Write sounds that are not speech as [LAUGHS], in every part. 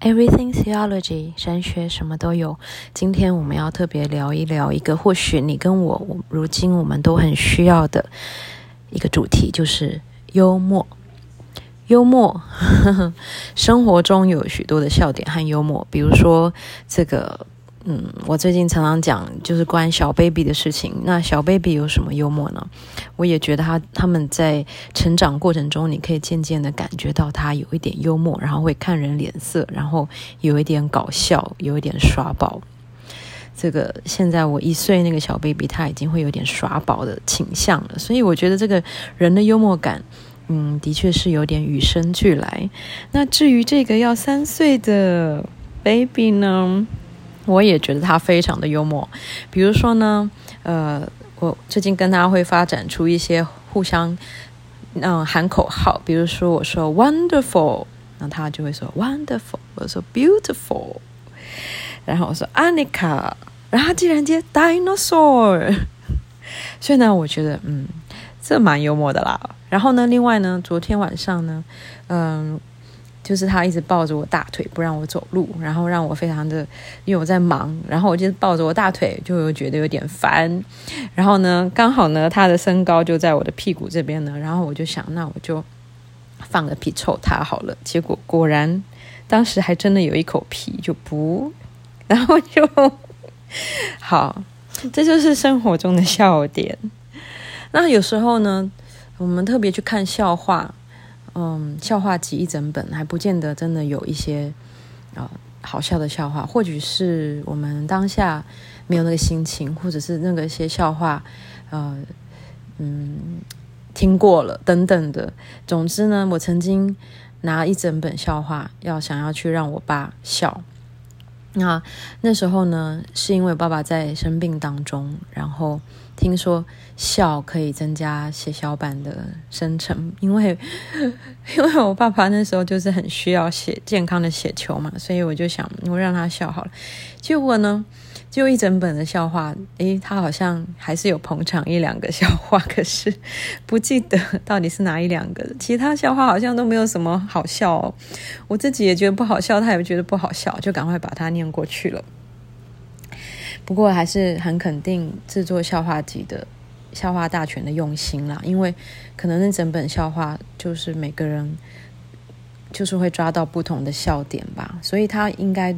Everything Theology，神学什么都有。今天我们要特别聊一聊一个，或许你跟我，如今我们都很需要的一个主题，就是幽默。幽默，呵呵，生活中有许多的笑点和幽默，比如说这个。嗯，我最近常常讲就是关于小 baby 的事情。那小 baby 有什么幽默呢？我也觉得他他们在成长过程中，你可以渐渐的感觉到他有一点幽默，然后会看人脸色，然后有一点搞笑，有一点耍宝。这个现在我一岁那个小 baby 他已经会有点耍宝的倾向了，所以我觉得这个人的幽默感，嗯，的确是有点与生俱来。那至于这个要三岁的 baby 呢？我也觉得他非常的幽默，比如说呢，呃，我最近跟他会发展出一些互相嗯喊口号，比如说我说 wonderful，那他就会说 wonderful，我说 beautiful，然后我说 Anika，然后他竟然接 dinosaur，[LAUGHS] 所以呢，我觉得嗯，这蛮幽默的啦。然后呢，另外呢，昨天晚上呢，嗯。就是他一直抱着我大腿不让我走路，然后让我非常的，因为我在忙，然后我就抱着我大腿，就觉得有点烦。然后呢，刚好呢，他的身高就在我的屁股这边呢，然后我就想，那我就放个屁臭他好了。结果果然，当时还真的有一口屁就不，然后就好，这就是生活中的笑点。那有时候呢，我们特别去看笑话。嗯，笑话集一整本还不见得真的有一些、呃、好笑的笑话，或许是我们当下没有那个心情，或者是那个一些笑话，呃，嗯，听过了等等的。总之呢，我曾经拿一整本笑话要想要去让我爸笑。那那时候呢，是因为爸爸在生病当中，然后听说笑可以增加血小板的生成，因为 [LAUGHS] 因为我爸爸那时候就是很需要血健康的血球嘛，所以我就想我让他笑好了。结果呢，就一整本的笑话，诶，他好像还是有捧场一两个笑话，可是 [LAUGHS] 不记得到底是哪一两个。其他笑话好像都没有什么好笑哦，我自己也觉得不好笑，他也觉得不好笑，就赶快把它念过去了。不过还是很肯定制作笑话集的笑话大全的用心啦，因为可能那整本笑话就是每个人就是会抓到不同的笑点吧，所以他应该。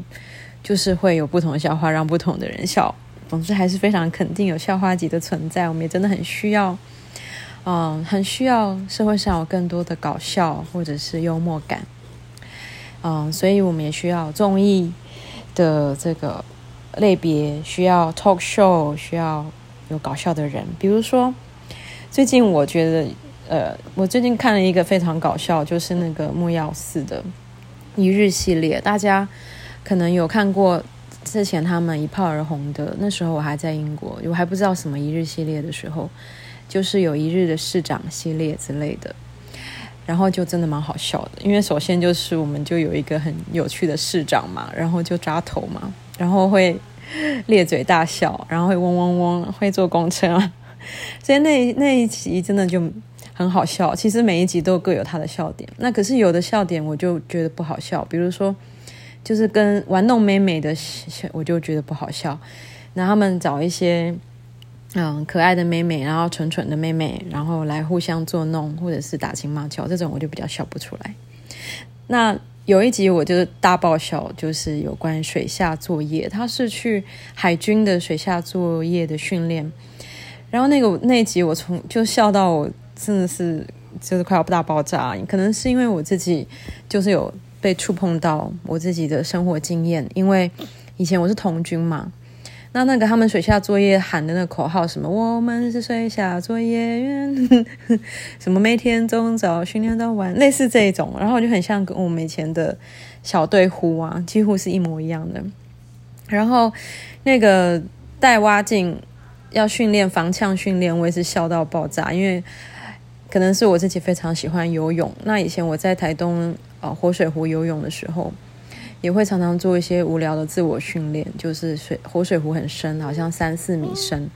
就是会有不同的笑话让不同的人笑，总之还是非常肯定有笑话集的存在。我们也真的很需要，嗯，很需要社会上有更多的搞笑或者是幽默感，嗯，所以我们也需要综艺的这个类别，需要 talk show，需要有搞笑的人。比如说，最近我觉得，呃，我最近看了一个非常搞笑，就是那个木曜四的一日系列，大家。可能有看过之前他们一炮而红的，那时候我还在英国，我还不知道什么一日系列的时候，就是有一日的市长系列之类的，然后就真的蛮好笑的，因为首先就是我们就有一个很有趣的市长嘛，然后就扎头嘛，然后会咧嘴大笑，然后会嗡嗡嗡，会坐公车，[LAUGHS] 所以那那一集真的就很好笑。其实每一集都各有他的笑点，那可是有的笑点我就觉得不好笑，比如说。就是跟玩弄妹妹的，我就觉得不好笑。那他们找一些嗯可爱的妹妹，然后蠢蠢的妹妹，然后来互相作弄，或者是打情骂俏，这种我就比较笑不出来。那有一集我就是大爆笑，就是有关水下作业，他是去海军的水下作业的训练。然后那个那一集我从就笑到我真的是就是快要大爆炸，可能是因为我自己就是有。被触碰到我自己的生活经验，因为以前我是童军嘛，那那个他们水下作业喊的那个口号，什么我们是水下作业员，[LAUGHS] 什么每天从早训练到晚，类似这一种，然后就很像跟我们以前的小队呼啊，几乎是一模一样的。然后那个带蛙镜要训练防呛训练，我也是笑到爆炸，因为可能是我自己非常喜欢游泳。那以前我在台东。哦，活水湖游泳的时候，也会常常做一些无聊的自我训练，就是水活水湖很深，好像三四米深，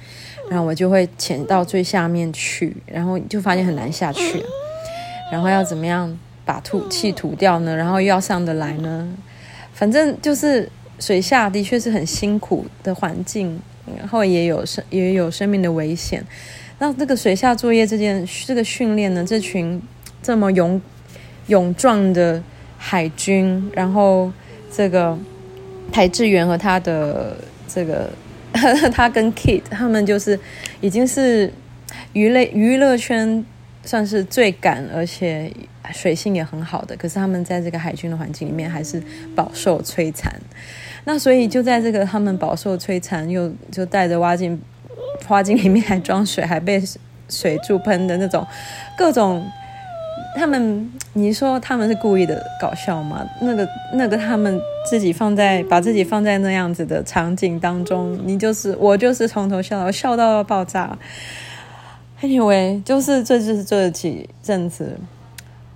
然后我就会潜到最下面去，然后就发现很难下去，然后要怎么样把吐气吐掉呢？然后又要上得来呢？反正就是水下的确是很辛苦的环境，然后也有生也有生命的危险。那这个水下作业这件这个训练呢，这群这么勇勇壮的海军，然后这个台志源和他的这个 [LAUGHS] 他跟 Kit 他们就是已经是娱乐娱乐圈算是最敢，而且水性也很好的。可是他们在这个海军的环境里面，还是饱受摧残。那所以就在这个他们饱受摧残，又就带着蛙进。花镜里面还装水，还被水柱喷的那种，各种。他们，你说他们是故意的搞笑吗？那个，那个，他们自己放在把自己放在那样子的场景当中，你就是我，就是从头笑到笑到爆炸。Anyway，就是这就是这几阵子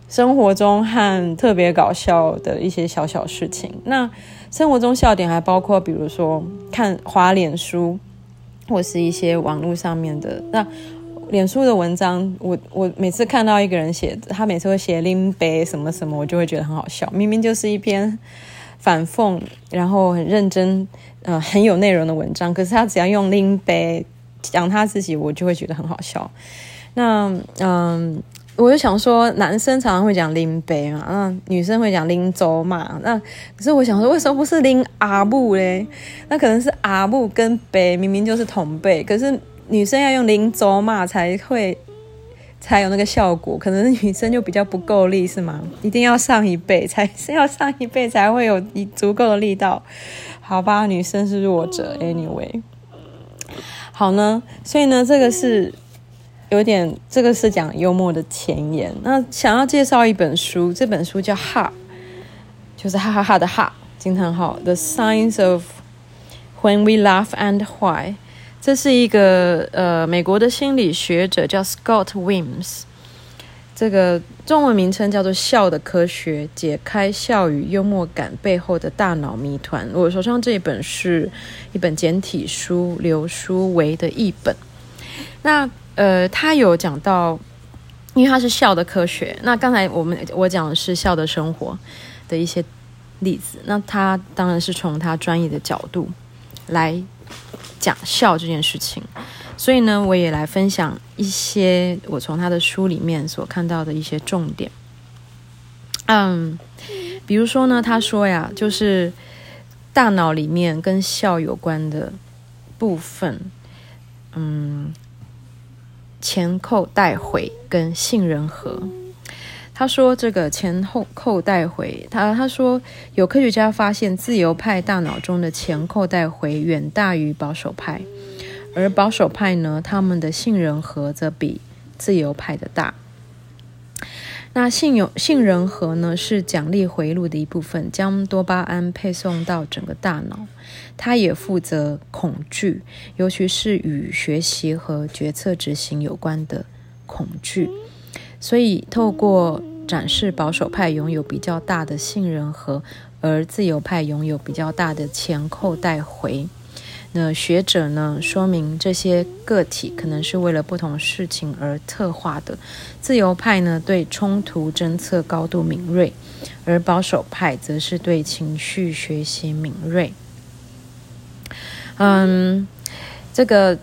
生活中和特别搞笑的一些小小事情。那生活中笑点还包括，比如说看滑脸书。或是一些网络上面的那脸书的文章，我我每次看到一个人写，他每次会写拎杯什么什么，我就会觉得很好笑。明明就是一篇反讽，然后很认真，呃，很有内容的文章，可是他只要用拎杯讲他自己，我就会觉得很好笑。那嗯。我就想说，男生常常会讲拎杯嘛，那女生会讲拎粥嘛。那可是我想说，为什么不是拎阿布嘞？那可能是阿布跟杯明明就是同辈，可是女生要用拎粥嘛才会才有那个效果。可能女生就比较不够力是吗？一定要上一辈才是要上一辈才会有足够的力道，好吧？女生是弱者，anyway。好呢，所以呢，这个是。有点，这个是讲幽默的前言。那想要介绍一本书，这本书叫《哈》，就是哈哈哈的哈，经常好。The Science of When We Laugh and Why。这是一个呃美国的心理学者叫 Scott Wims，这个中文名称叫做《笑的科学》，解开笑与幽默感背后的大脑谜团。我手上这一本是一本简体书，刘书维的译本。那呃，他有讲到，因为他是笑的科学。那刚才我们我讲的是笑的生活的一些例子。那他当然是从他专业的角度来讲笑这件事情。所以呢，我也来分享一些我从他的书里面所看到的一些重点。嗯，比如说呢，他说呀，就是大脑里面跟笑有关的部分，嗯。前扣带回跟杏仁核，他说这个前后扣带回，他他说有科学家发现自由派大脑中的前扣带回远大于保守派，而保守派呢，他们的杏仁核则比自由派的大。那杏有杏仁核呢，是奖励回路的一部分，将多巴胺配送到整个大脑。它也负责恐惧，尤其是与学习和决策执行有关的恐惧。所以，透过展示保守派拥有比较大的信任核，而自由派拥有比较大的前扣带回。那学者呢，说明这些个体可能是为了不同事情而特化的。自由派呢，对冲突侦测高度敏锐，而保守派则是对情绪学习敏锐。嗯，这个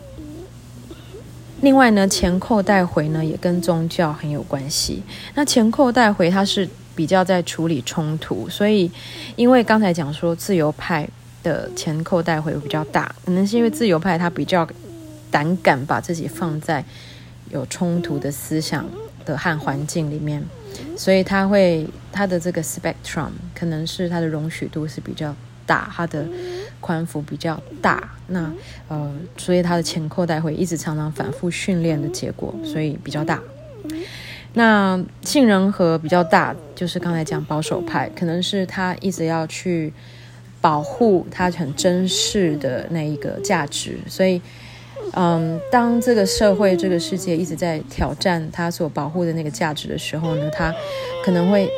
另外呢，前扣带回呢也跟宗教很有关系。那前扣带回它是比较在处理冲突，所以因为刚才讲说自由派。的前扣带回比较大，可能是因为自由派他比较胆敢把自己放在有冲突的思想的和环境里面，所以他会他的这个 spectrum 可能是他的容许度是比较大，他的宽幅比较大。那呃，所以他的前扣带会一直常常反复训练的结果，所以比较大。那杏仁核比较大，就是刚才讲保守派，可能是他一直要去。保护他很珍视的那一个价值，所以，嗯，当这个社会、这个世界一直在挑战他所保护的那个价值的时候呢，他可能会，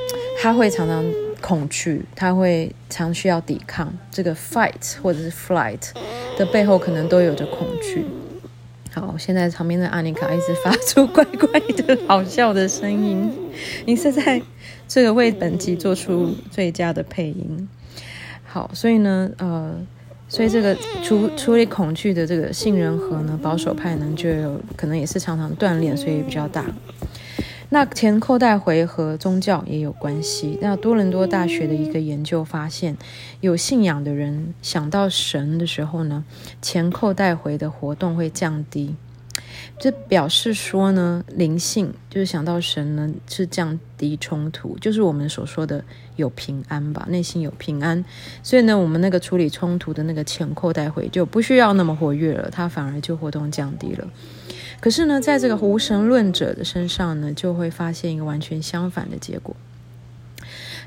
他会常常恐惧，他会常需要抵抗。这个 fight 或者是 flight 的背后，可能都有着恐惧。好，现在旁边的阿妮卡一直发出怪怪的好笑的声音，你是在这个为本集做出最佳的配音。好，所以呢，呃，所以这个处处理恐惧的这个杏仁核呢，保守派呢就有可能也是常常锻炼，所以比较大。那前扣带回和宗教也有关系。那多伦多大学的一个研究发现，有信仰的人想到神的时候呢，前扣带回的活动会降低。这表示说呢，灵性就是想到神呢，是降低冲突，就是我们所说的有平安吧，内心有平安。所以呢，我们那个处理冲突的那个前扣带回就不需要那么活跃了，它反而就活动降低了。可是呢，在这个无神论者的身上呢，就会发现一个完全相反的结果。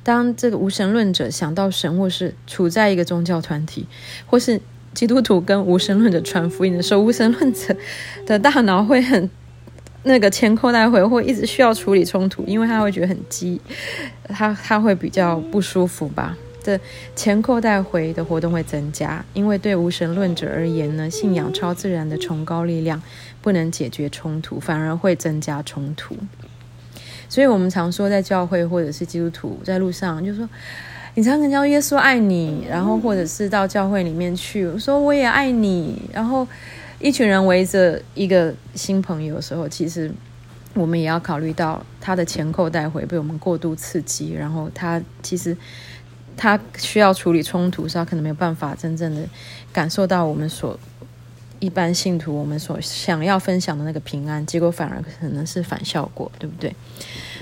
当这个无神论者想到神，或是处在一个宗教团体，或是基督徒跟无神论者传福音的时候，无神论者的大脑会很那个前扣带回，会一直需要处理冲突，因为他会觉得很激，他他会比较不舒服吧。的前扣带回的活动会增加，因为对无神论者而言呢，信仰超自然的崇高力量不能解决冲突，反而会增加冲突。所以，我们常说在教会或者是基督徒在路上，就说你常常叫耶稣爱你，然后或者是到教会里面去，我说我也爱你，然后一群人围着一个新朋友的时候，其实我们也要考虑到他的前扣带回被我们过度刺激，然后他其实。他需要处理冲突，是他可能没有办法真正的感受到我们所一般信徒我们所想要分享的那个平安，结果反而可能是反效果，对不对？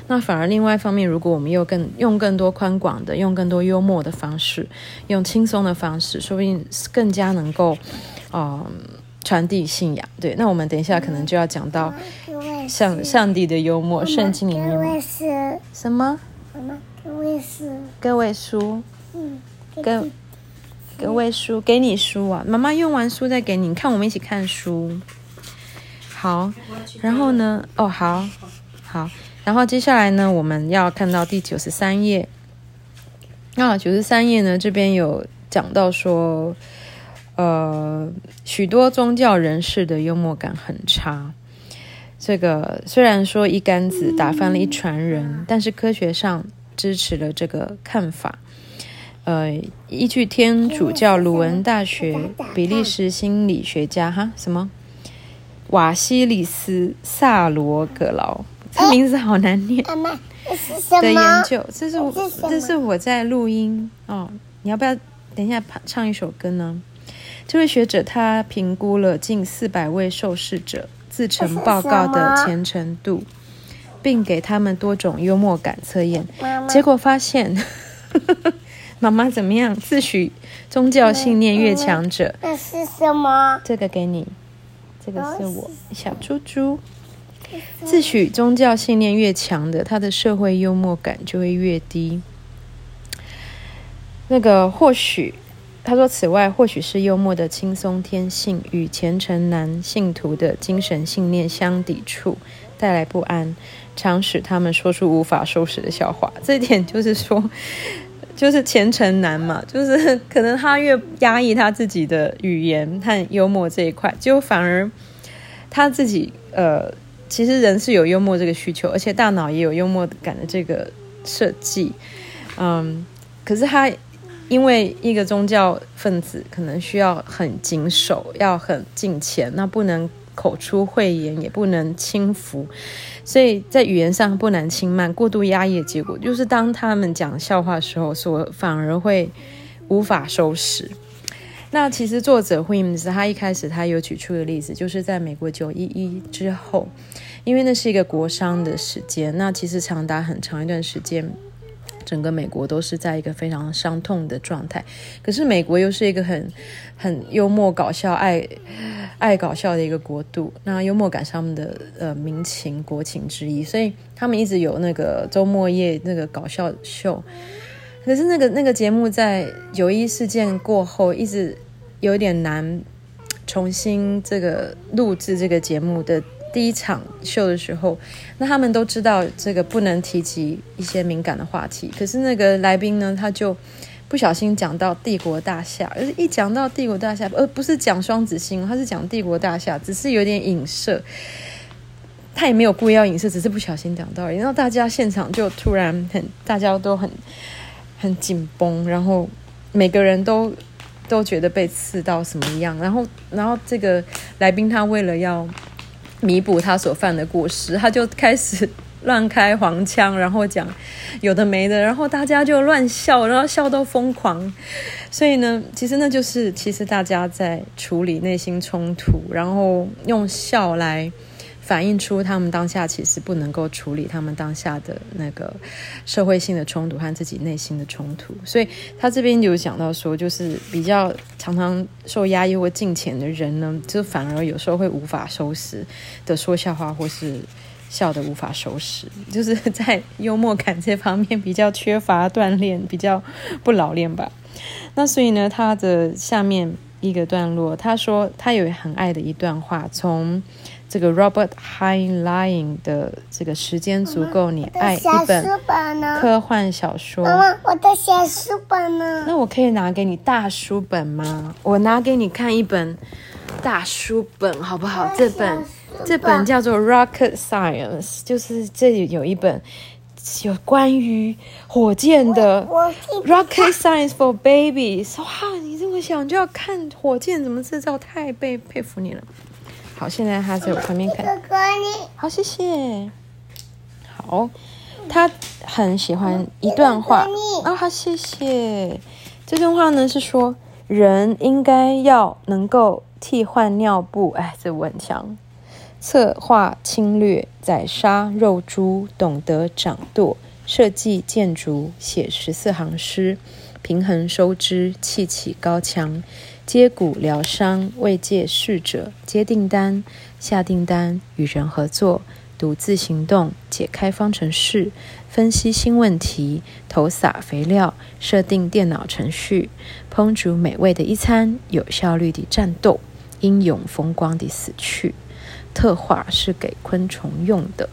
那反而另外一方面，如果我们又更用更多宽广的，用更多幽默的方式，用轻松的方式，说不定更加能够嗯传递信仰。对，那我们等一下可能就要讲到上上帝的幽默，圣经里面什么？个位数，个位数，嗯，各各位数，给你书啊！妈妈用完书再给你，你看我们一起看书。好，然后呢？哦，好，好，然后接下来呢，我们要看到第九十三页。那，九十三页呢，这边有讲到说，呃，许多宗教人士的幽默感很差。这个虽然说一竿子打翻了一船人，但是科学上。支持了这个看法。呃，依据天主教鲁文大学比利时心理学家哈什么瓦西里斯萨罗格劳，这名字好难念。的研究，这是我这是我在录音哦。你要不要等一下唱一首歌呢？这位学者他评估了近四百位受试者自成报告的虔诚度。并给他们多种幽默感测验，结果发现，[LAUGHS] 妈妈怎么样？自诩宗教信念越强者，这是什么？这个给你，这个是我小猪猪。自诩宗教信念越强的，他的社会幽默感就会越低。那个或许，他说，此外，或许是幽默的轻松天性与虔诚男信徒的精神信念相抵触，带来不安。常使他们说出无法收拾的笑话，这一点就是说，[LAUGHS] 就是虔诚男嘛，就是可能他越压抑他自己的语言和幽默这一块，就反而他自己呃，其实人是有幽默这个需求，而且大脑也有幽默感的这个设计，嗯，可是他因为一个宗教分子可能需要很谨守，要很敬虔，那不能。口出秽言，也不能轻浮，所以在语言上不能轻慢，过度压抑的结果就是，当他们讲笑话的时候，所反而会无法收拾。那其实作者惠姆斯他一开始他有举出的例子，就是在美国九一一之后，因为那是一个国殤的时间，那其实长达很长一段时间。整个美国都是在一个非常伤痛的状态，可是美国又是一个很很幽默搞笑、爱爱搞笑的一个国度，那幽默感上面的呃民情国情之一，所以他们一直有那个周末夜那个搞笑秀。可是那个那个节目在九一事件过后，一直有点难重新这个录制这个节目的。第一场秀的时候，那他们都知道这个不能提及一些敏感的话题。可是那个来宾呢，他就不小心讲到帝国大厦，而一讲到帝国大厦，而不是讲双子星，他是讲帝国大厦，只是有点影射。他也没有故意要影射，只是不小心讲到。然后大家现场就突然很，[LAUGHS] 大家都很很紧绷，然后每个人都都觉得被刺到什么样，然后然后这个来宾他为了要弥补他所犯的过失，他就开始。乱开黄腔，然后讲有的没的，然后大家就乱笑，然后笑到疯狂。所以呢，[LAUGHS] 其实那就是其实大家在处理内心冲突，然后用笑来反映出他们当下其实不能够处理他们当下的那个社会性的冲突和自己内心的冲突。所以他这边有讲到说，就是比较常常受压抑或敬虔的人呢，就反而有时候会无法收拾的说笑话，或是。笑得无法收拾，就是在幽默感这方面比较缺乏锻炼，比较不老练吧。[LAUGHS] 那所以呢，他的下面一个段落，他说他有很爱的一段话，从这个 Robert Heinlein 的这个时间足够你爱一本科幻小说。妈妈，我的小书本呢？那我可以拿给你大书本吗？我拿给你看一本大书本好不好？这本。这本叫做《Rocket Science》，就是这里有一本有关于火箭的《Rocket Science for Babies》。哇，你这么小就要看火箭怎么制造，太被佩服你了。好，现在他在我旁边看。哥哥你好，谢谢。好，他很喜欢一段话啊，好，谢谢。这段话呢是说，人应该要能够替换尿布。哎，这我很强。策划侵略，宰杀肉猪，懂得掌舵，设计建筑，写十四行诗，平衡收支，气起高墙，接骨疗伤，慰藉逝者，接订单，下订单，与人合作，独自行动，解开方程式，分析新问题，投撒肥料，设定电脑程序，烹煮美味的一餐，有效率地战斗，英勇风光地死去。特化是给昆虫用的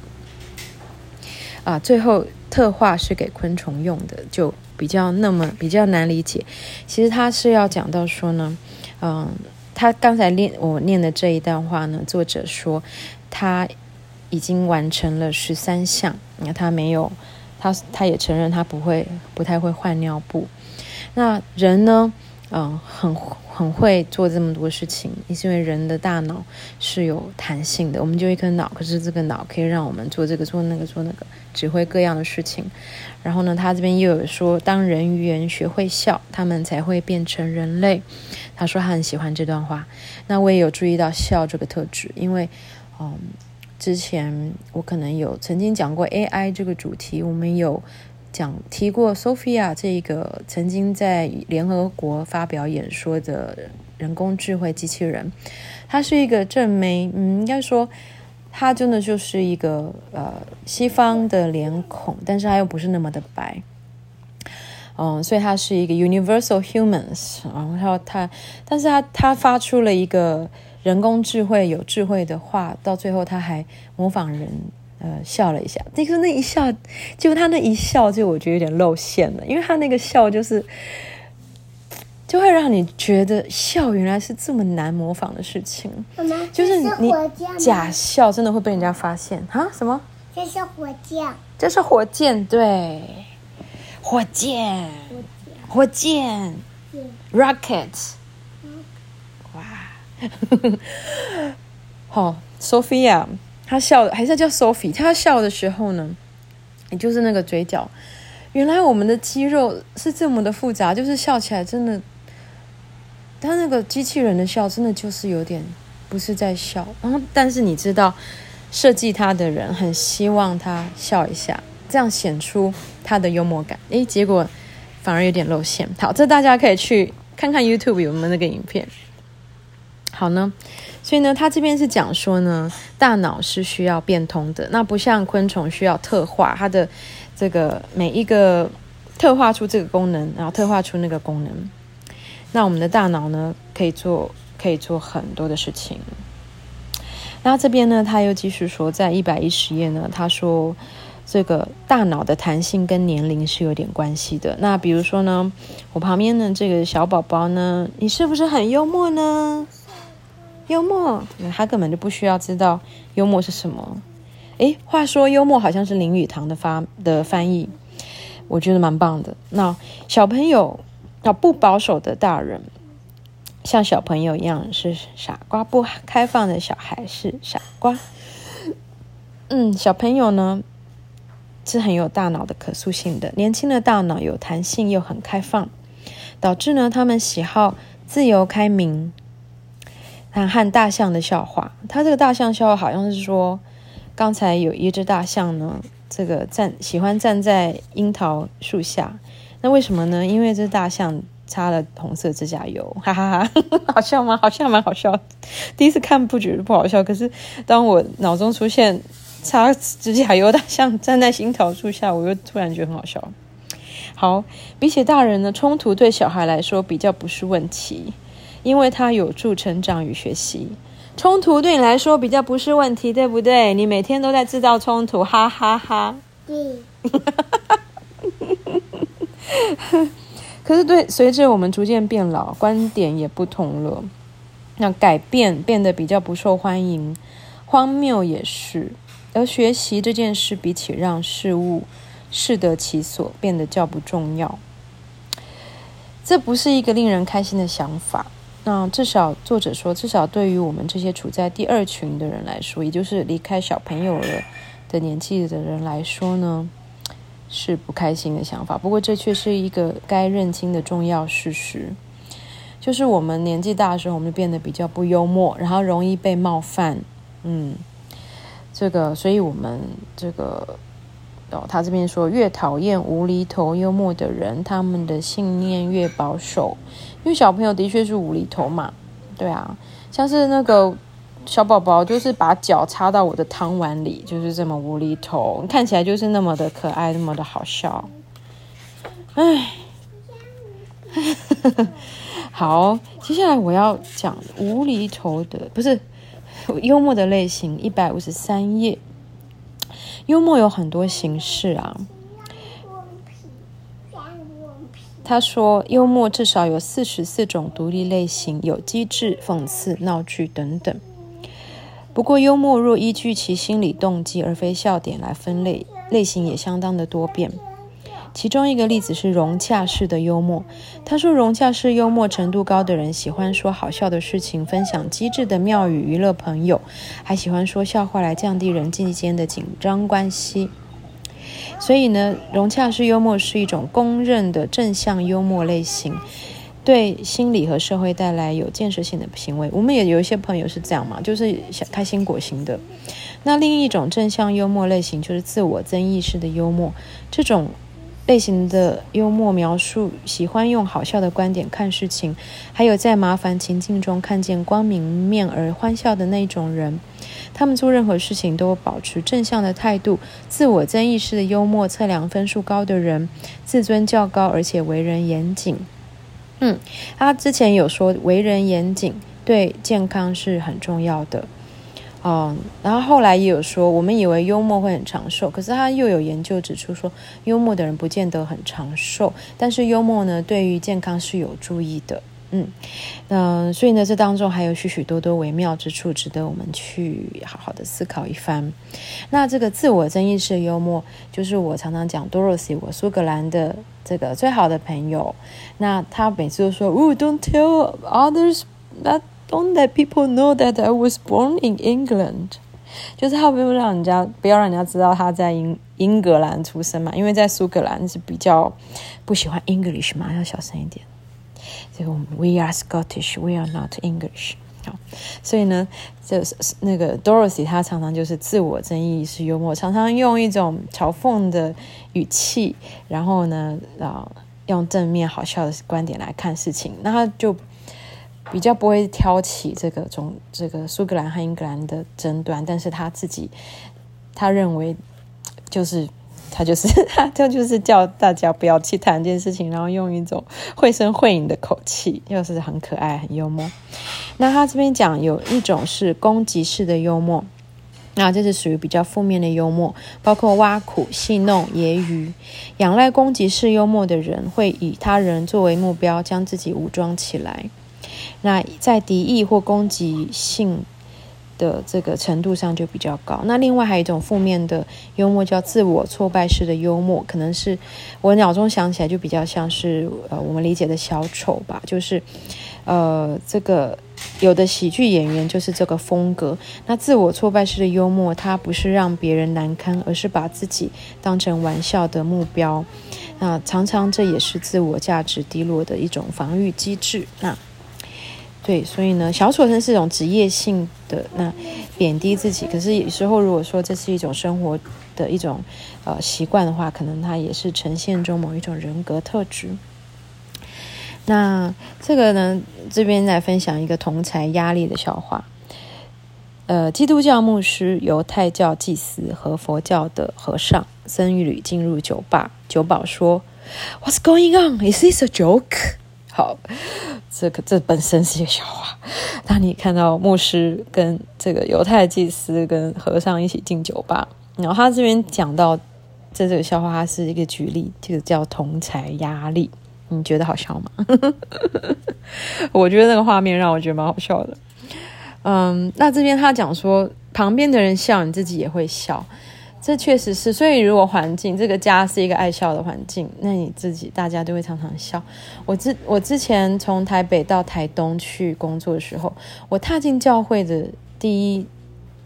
啊，最后特化是给昆虫用的，就比较那么比较难理解。其实他是要讲到说呢，嗯，他刚才念我念的这一段话呢，作者说他已经完成了十三项，那他没有，他他也承认他不会不太会换尿布。那人呢，嗯，很。很会做这么多事情，也是因为人的大脑是有弹性的。我们就一颗脑，可是这个脑可以让我们做这个、做那个、做那个，指挥各样的事情。然后呢，他这边又有说，当人与人学会笑，他们才会变成人类。他说他很喜欢这段话。那我也有注意到笑这个特质，因为嗯，之前我可能有曾经讲过 AI 这个主题，我们有。讲提过 Sophia 这个曾经在联合国发表演说的人工智慧机器人，它是一个正妹，嗯，应该说他真的就是一个呃西方的脸孔，但是他又不是那么的白，嗯，所以他是一个 Universal Humans，然后他，但是他他发出了一个人工智慧有智慧的话，到最后他还模仿人。呃，笑了一下，那个那一笑，就他那一笑，就我觉得有点露馅了，因为他那个笑就是，就会让你觉得笑原来是这么难模仿的事情。就是你假笑真的会被人家发现啊？什么？这是火箭。这是火箭，对，火箭，火箭，rocket。哇，[LAUGHS] 好，Sophia。他笑，还是叫 Sophie。他笑的时候呢，也就是那个嘴角。原来我们的肌肉是这么的复杂，就是笑起来真的，他那个机器人的笑真的就是有点不是在笑。然后，但是你知道，设计他的人很希望他笑一下，这样显出他的幽默感。诶，结果反而有点露馅。好，这大家可以去看看 YouTube 有没有那个影片。好呢。所以呢，他这边是讲说呢，大脑是需要变通的，那不像昆虫需要特化，它的这个每一个特化出这个功能，然后特化出那个功能。那我们的大脑呢，可以做可以做很多的事情。那这边呢，他又继续说，在一百一十页呢，他说这个大脑的弹性跟年龄是有点关系的。那比如说呢，我旁边的这个小宝宝呢，你是不是很幽默呢？幽默，他根本就不需要知道幽默是什么。诶，话说幽默好像是林语堂的发的翻译，我觉得蛮棒的。那小朋友那不保守的大人，像小朋友一样是傻瓜；不开放的小孩是傻瓜。嗯，小朋友呢是很有大脑的可塑性的，年轻的大脑有弹性又很开放，导致呢他们喜好自由开明。看和大象的笑话，他这个大象笑话好像是说，刚才有一只大象呢，这个站喜欢站在樱桃树下。那为什么呢？因为这大象擦了红色指甲油，哈哈哈，哈，[LAUGHS] 好笑吗？好像蛮好笑。第一次看不觉得不好笑，可是当我脑中出现擦指甲油大象站在樱桃树下，我又突然觉得很好笑。好，比起大人呢，冲突对小孩来说比较不是问题，因为它有助成长与学习。冲突对你来说比较不是问题，对不对？你每天都在制造冲突，哈哈哈。对。[LAUGHS] [LAUGHS] 可是，对，随着我们逐渐变老，观点也不同了。那改变变得比较不受欢迎，荒谬也是。而学习这件事，比起让事物适得其所，变得较不重要。这不是一个令人开心的想法。那至少作者说，至少对于我们这些处在第二群的人来说，也就是离开小朋友了的年纪的人来说呢，是不开心的想法，不过这却是一个该认清的重要事实，就是我们年纪大的时候，我们就变得比较不幽默，然后容易被冒犯。嗯，这个，所以我们这个哦，他这边说，越讨厌无厘头幽默的人，他们的信念越保守，因为小朋友的确是无厘头嘛，对啊，像是那个。小宝宝就是把脚插到我的汤碗里，就是这么无厘头，看起来就是那么的可爱，那么的好笑。哎，[LAUGHS] 好，接下来我要讲无厘头的，不是幽默的类型。一百五十三页，幽默有很多形式啊。他说，幽默至少有四十四种独立类型，有机智、讽刺、闹剧等等。不过，幽默若依据其心理动机而非笑点来分类，类型也相当的多变。其中一个例子是融洽式的幽默。他说，融洽式幽默程度高的人喜欢说好笑的事情，分享机智的妙语娱乐朋友，还喜欢说笑话来降低人际间的紧张关系。所以呢，融洽式幽默是一种公认的正向幽默类型。对心理和社会带来有建设性的行为，我们也有一些朋友是这样嘛，就是想开心果型的。那另一种正向幽默类型就是自我增益式的幽默，这种类型的幽默描述喜欢用好笑的观点看事情，还有在麻烦情境中看见光明面而欢笑的那种人。他们做任何事情都保持正向的态度。自我增益式的幽默测量分数高的人，自尊较高，而且为人严谨。嗯，他之前有说为人严谨对健康是很重要的，嗯，然后后来也有说，我们以为幽默会很长寿，可是他又有研究指出说，幽默的人不见得很长寿，但是幽默呢，对于健康是有注意的。嗯，嗯，所以呢，这当中还有许许多多微妙之处，值得我们去好好的思考一番。那这个自我增益式幽默，就是我常常讲 Dorothy，我苏格兰的这个最好的朋友。那他每次都说：“Oh, don't tell others that, don't let people know that I was born in England。”就是他不用让人家不要让人家知道他在英英格兰出生嘛，因为在苏格兰是比较不喜欢 English 嘛，要小声一点。这个 We are Scottish, we are not English。好，所以呢，就是那个 Dorothy，她常常就是自我争议式幽默，常常用一种嘲讽的语气，然后呢，啊，用正面好笑的观点来看事情，那他就比较不会挑起这个中这个苏格兰和英格兰的争端，但是他自己他认为就是。他就是 [LAUGHS] 他，就是叫大家不要去谈这件事情，然后用一种绘声绘影的口气，又是很可爱、很幽默。那他这边讲有一种是攻击式的幽默，那这是属于比较负面的幽默，包括挖苦、戏弄、揶揄。仰赖攻击式幽默的人，会以他人作为目标，将自己武装起来。那在敌意或攻击性。的这个程度上就比较高。那另外还有一种负面的幽默叫自我挫败式的幽默，可能是我脑中想起来就比较像是呃我们理解的小丑吧，就是呃这个有的喜剧演员就是这个风格。那自我挫败式的幽默，它不是让别人难堪，而是把自己当成玩笑的目标。那常常这也是自我价值低落的一种防御机制。那对，所以呢，小丑是一种职业性的那贬低自己。可是有时候，如果说这是一种生活的一种呃习惯的话，可能它也是呈现中某一种人格特质。那这个呢，这边来分享一个同才压力的笑话。呃，基督教牧师、犹太教祭司和佛教的和尚僧侣进入酒吧，酒保说：“What's going on? Is this a joke?” 好。这个这本身是一个笑话。[LAUGHS] 当你看到牧师跟这个犹太祭司跟和尚一起进酒吧，然后他这边讲到这这个笑话，是一个举例，这个叫同财压力。你觉得好笑吗？[LAUGHS] 我觉得那个画面让我觉得蛮好笑的。嗯，那这边他讲说，旁边的人笑，你自己也会笑。这确实是，所以如果环境这个家是一个爱笑的环境，那你自己大家都会常常笑。我之我之前从台北到台东去工作的时候，我踏进教会的第一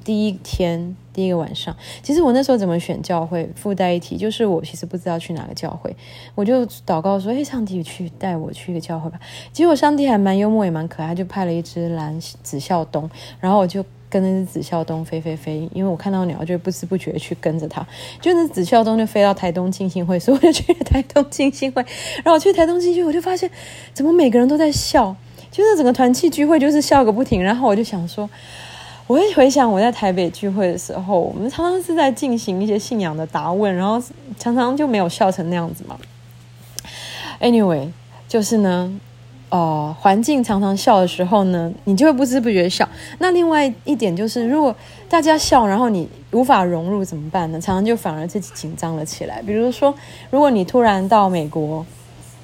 第一天第一个晚上，其实我那时候怎么选教会？附带一提，就是我其实不知道去哪个教会，我就祷告说：“哎，上帝去带我去一个教会吧。”结果上帝还蛮幽默也蛮可爱，就派了一只蓝紫啸鶇，然后我就。跟那只紫孝东飞飞飞，因为我看到鸟就不知不觉去跟着它，就那紫孝东就飞到台东浸信会，所以我就去台东浸信会。然后去台东浸信会，我就发现怎么每个人都在笑，就是整个团契聚会就是笑个不停。然后我就想说，我会回想我在台北聚会的时候，我们常常是在进行一些信仰的答问，然后常常就没有笑成那样子嘛。Anyway，就是呢。哦，环境常常笑的时候呢，你就会不知不觉笑。那另外一点就是，如果大家笑，然后你无法融入怎么办呢？常常就反而自己紧张了起来。比如说，如果你突然到美国，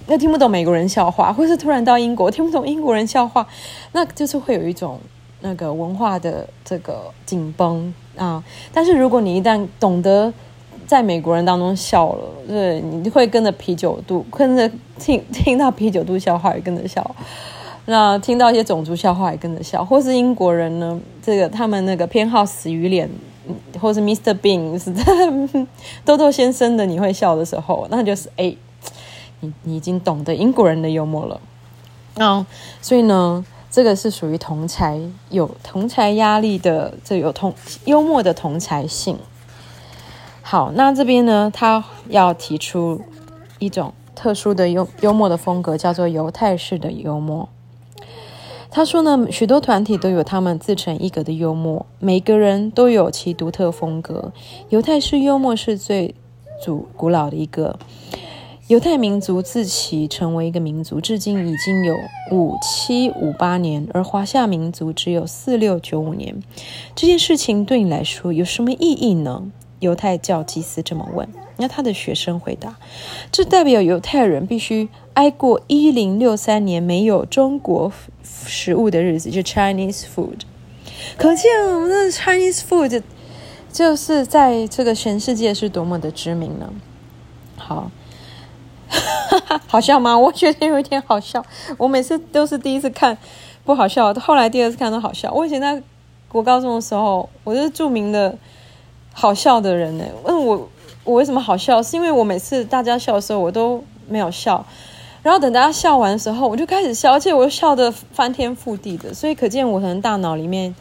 那听不懂美国人笑话，或是突然到英国听不懂英国人笑话，那就是会有一种那个文化的这个紧绷啊。但是如果你一旦懂得，在美国人当中笑了，对，你会跟着啤酒肚，跟着听 [LAUGHS] 听到啤酒肚笑话也跟着笑，那听到一些种族笑话也跟着笑，或是英国人呢，这个他们那个偏好死鱼脸，或是 Mr. Bean 是豆豆先生的，你会笑的时候，那就是 [LAUGHS] 哎，你你已经懂得英国人的幽默了，嗯，所以呢，这个是属于同才有同才压力的，这有同幽默的同才性。好，那这边呢，他要提出一种特殊的幽幽默的风格，叫做犹太式的幽默。他说呢，许多团体都有他们自成一格的幽默，每个人都有其独特风格。犹太式幽默是最祖古老的一个。犹太民族自其成为一个民族，至今已经有五七五八年，而华夏民族只有四六九五年。这件事情对你来说有什么意义呢？犹太教祭司这么问，那他的学生回答：“这代表犹太人必须挨过一零六三年没有中国食物的日子，就 Chinese food。可见我们的 Chinese food 就是在这个全世界是多么的知名呢？好，[LAUGHS] 好笑吗？我觉得有一点好笑。我每次都是第一次看不好笑，后来第二次看都好笑。我以前在国高中的时候，我是著名的。”好笑的人呢？问我我为什么好笑？是因为我每次大家笑的时候，我都没有笑，然后等大家笑完的时候，我就开始笑，而且我又笑得翻天覆地的。所以可见我可能大脑里面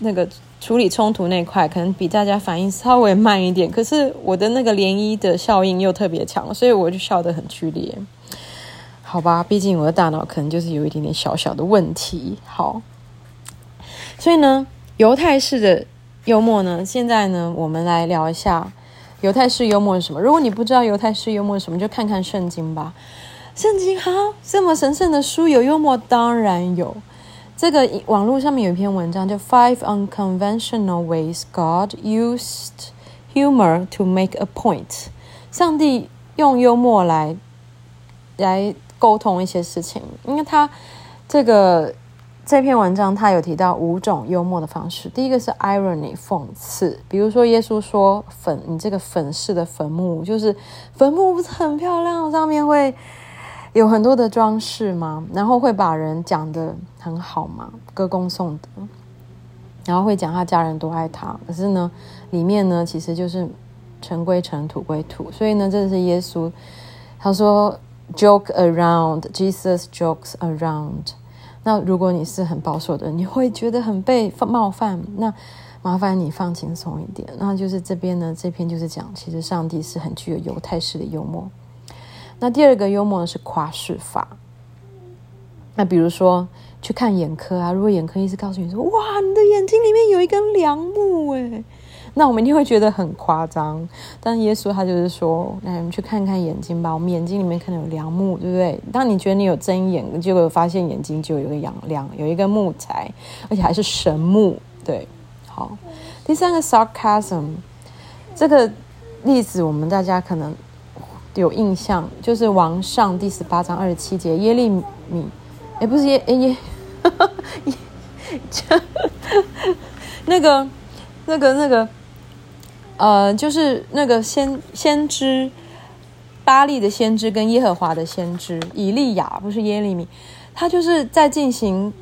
那个处理冲突那块，可能比大家反应稍微慢一点。可是我的那个涟漪的效应又特别强，所以我就笑得很剧烈。好吧，毕竟我的大脑可能就是有一点点小小的问题。好，所以呢，犹太式的。幽默呢？现在呢，我们来聊一下犹太式幽默是什么。如果你不知道犹太式幽默什么，就看看圣经吧。圣经哈，这么神圣的书有幽默，当然有。这个网络上面有一篇文章叫《Five Unconventional Ways God Used Humor to Make a Point》。上帝用幽默来来沟通一些事情，因为他这个。这篇文章他有提到五种幽默的方式。第一个是 irony 讽刺，比如说耶稣说粉，你这个粉饰的坟墓，就是坟墓不是很漂亮，上面会有很多的装饰吗？然后会把人讲得很好吗？歌功颂德，然后会讲他家人多爱他，可是呢，里面呢其实就是尘归尘，土归土。所以呢，这是耶稣他说 joke around，Jesus jokes around。那如果你是很保守的，你会觉得很被冒犯，那麻烦你放轻松一点。那就是这边呢，这篇就是讲，其实上帝是很具有犹太式的幽默。那第二个幽默呢是夸饰法。那比如说去看眼科啊，如果眼科医师告诉你说：“哇，你的眼睛里面有一根梁木，诶。”那我们一定会觉得很夸张，但耶稣他就是说，来，我们去看看眼睛吧。我们眼睛里面可能有良木，对不对？当你觉得你有睁眼，结果发现眼睛就有一个阳梁，有一个木材，而且还是神木。对，好。第三个 sarcasm，这个例子我们大家可能有印象，就是王上第十八章二十七节，耶利米，哎，不是耶，哎耶，耶，[LAUGHS] [LAUGHS] 那个，那个，那个。呃，就是那个先先知巴利的先知跟耶和华的先知以利亚，不是耶利米，他就是在进行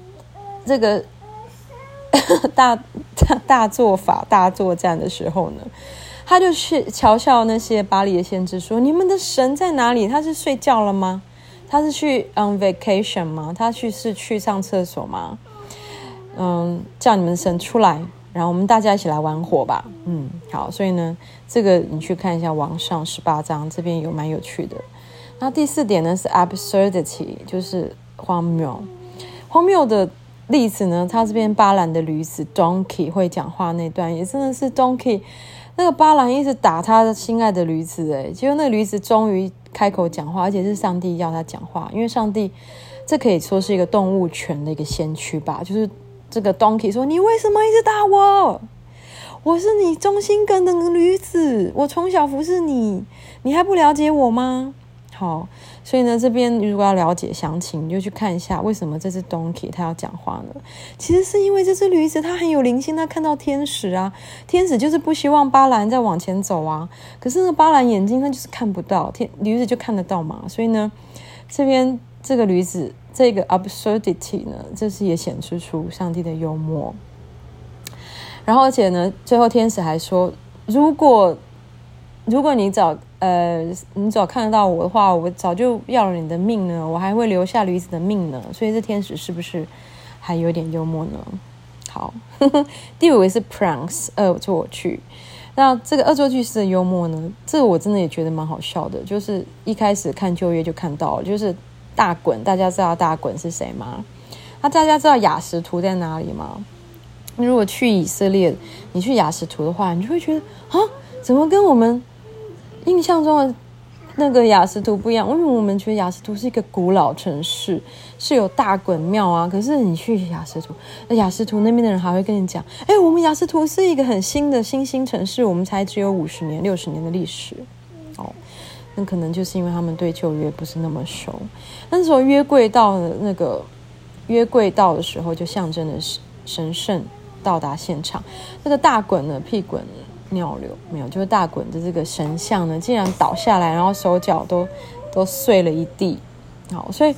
这个 [LAUGHS] 大大大做法、大作战的时候呢，他就去嘲笑那些巴利的先知说：“你们的神在哪里？他是睡觉了吗？他是去 on vacation 吗？他去是去上厕所吗？嗯，叫你们神出来。”然后我们大家一起来玩火吧，嗯，好，所以呢，这个你去看一下王上十八章，这边有蛮有趣的。那第四点呢是 absurdity，就是荒谬。荒谬的例子呢，他这边巴兰的驴子 donkey 会讲话那段，也真的是 donkey，那个巴兰一直打他心爱的驴子，哎，结果那个驴子终于开口讲话，而且是上帝要他讲话，因为上帝这可以说是一个动物权的一个先驱吧，就是。这个 donkey 说：“你为什么一直打我？我是你忠心耿耿的驴子，我从小服侍你，你还不了解我吗？”好，所以呢，这边如果要了解详情，你就去看一下为什么这只 donkey 它要讲话呢？其实是因为这只驴子它很有灵性，它看到天使啊，天使就是不希望巴兰再往前走啊。可是呢，巴兰眼睛它就是看不到，天驴子就看得到嘛。所以呢，这边这个驴子。这个 absurdity 呢，就是也显示出上帝的幽默。然后，而且呢，最后天使还说，如果如果你早呃你早看得到我的话，我早就要了你的命呢，我还会留下驴子的命呢。所以这天使是不是还有点幽默呢？好，呵呵，第五个是 pranks 恶作剧。那这个恶作剧式的幽默呢，这个我真的也觉得蛮好笑的。就是一开始看旧约就看到了，就是。大滚，大家知道大滚是谁吗？那大家知道雅实图在哪里吗？如果去以色列，你去雅实图的话，你就会觉得啊，怎么跟我们印象中的那个雅实图不一样？因为我们觉得雅实图是一个古老城市，是有大滚庙啊。可是你去雅实突，那亚实图那边的人还会跟你讲，哎，我们雅实图是一个很新的新兴城市，我们才只有五十年、六十年的历史。那可能就是因为他们对旧约不是那么熟。那时候约柜到的那个约柜到的时候，就象征的是神圣到达现场。那个大滚呢，屁滚尿流没有，就是大滚的这个神像呢，竟然倒下来，然后手脚都都碎了一地。好，所以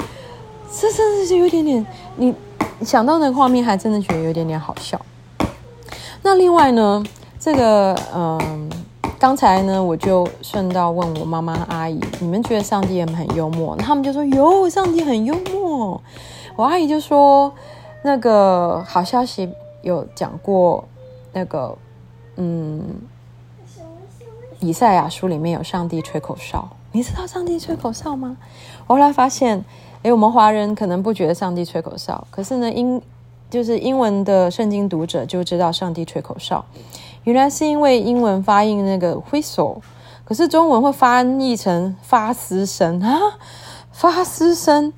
这真的是有点点，你想到那个画面，还真的觉得有点点好笑。那另外呢，这个嗯。刚才呢，我就顺道问我妈妈阿姨，你们觉得上帝也很幽默？他们就说有，上帝很幽默。我阿姨就说，那个好消息有讲过，那个嗯，以赛亚书里面有上帝吹口哨。你知道上帝吹口哨吗？我后来发现，诶，我们华人可能不觉得上帝吹口哨，可是呢，英就是英文的圣经读者就知道上帝吹口哨。原来是因为英文发音那个 whistle，可是中文会翻译成发嘶声啊，发嘶声，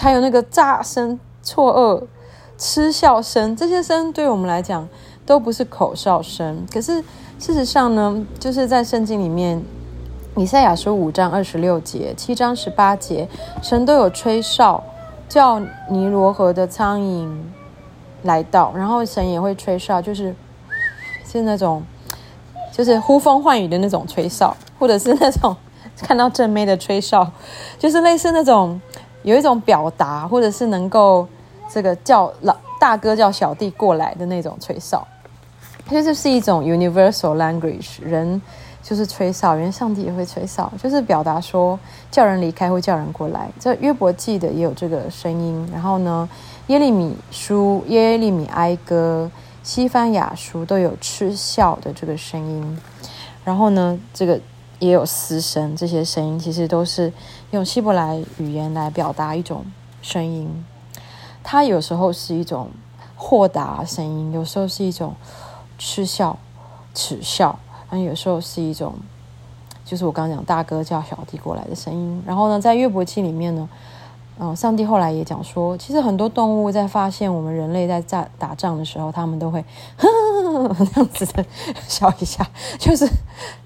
还有那个炸声、错愕、嗤笑声，这些声对我们来讲都不是口哨声。可是事实上呢，就是在圣经里面，以赛亚书五章二十六节、七章十八节，神都有吹哨，叫尼罗河的苍蝇来到，然后神也会吹哨，就是是那种就是呼风唤雨的那种吹哨，或者是那种 [LAUGHS] 看到正妹的吹哨，就是类似那种有一种表达，或者是能够这个叫老大哥叫小弟过来的那种吹哨，就是是一种 universal language，人就是吹哨，原上帝也会吹哨，就是表达说叫人离开或叫人过来。这约伯记的也有这个声音，然后呢，耶利米书、耶利米哀歌、西番雅书都有嗤笑的这个声音，然后呢，这个也有嘶声，这些声音其实都是用希伯来语言来表达一种声音。它有时候是一种豁达声音，有时候是一种嗤笑、耻笑，然后有时候是一种，就是我刚刚讲大哥叫小弟过来的声音。然后呢，在乐伯记里面呢，嗯，上帝后来也讲说，其实很多动物在发现我们人类在战打仗的时候，他们都会呵呵呵这样子的 [LAUGHS] 笑一下，就是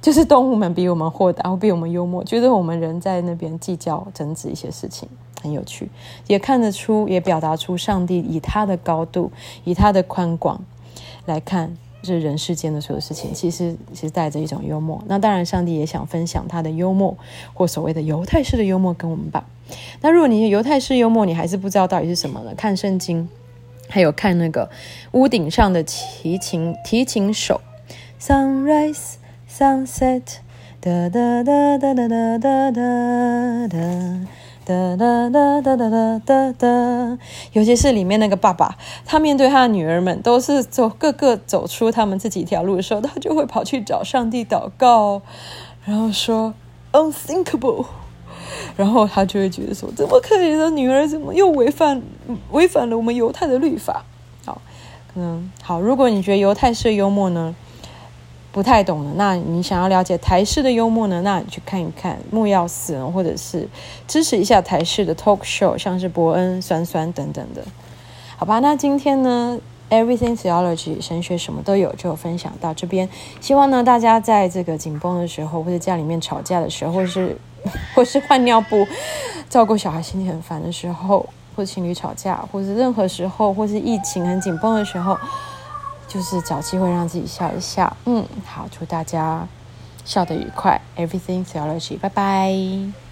就是动物们比我们豁达，比我们幽默，觉得我们人在那边计较争执一些事情。很有趣，也看得出，也表达出上帝以他的高度，以他的宽广来看这人世间的所有事情，其实其实带着一种幽默。那当然，上帝也想分享他的幽默，或所谓的犹太式的幽默跟我们吧。那如果你犹太式幽默，你还是不知道到底是什么呢？看圣经，还有看那个屋顶上的提琴提琴手，Sunrise Sunset，哒哒哒哒哒哒哒哒哒。哒哒哒哒哒哒哒，尤其是里面那个爸爸，他面对他的女儿们都是走各个走出他们自己一条路的时候，他就会跑去找上帝祷告，然后说 unthinkable，然后他就会觉得说，这么可怜的女儿怎么又违反违反了我们犹太的律法？好，可能好，如果你觉得犹太式幽默呢，不太懂了，那你想要了解台式的幽默呢？那你去看一看木曜四，或者是支持一下台式的 talk show，像是伯恩、酸酸等等的，好吧？那今天呢，Everything Theology 神学什么都有，就分享到这边。希望呢，大家在这个紧绷的时候，或者家里面吵架的时候，或是 [LAUGHS] 或是换尿布、照顾小孩心情很烦的时候，或情侣吵架，或是任何时候，或是疫情很紧绷的时候。就是找机会让自己笑一笑，嗯，好，祝大家笑得愉快。Everything theology，拜拜。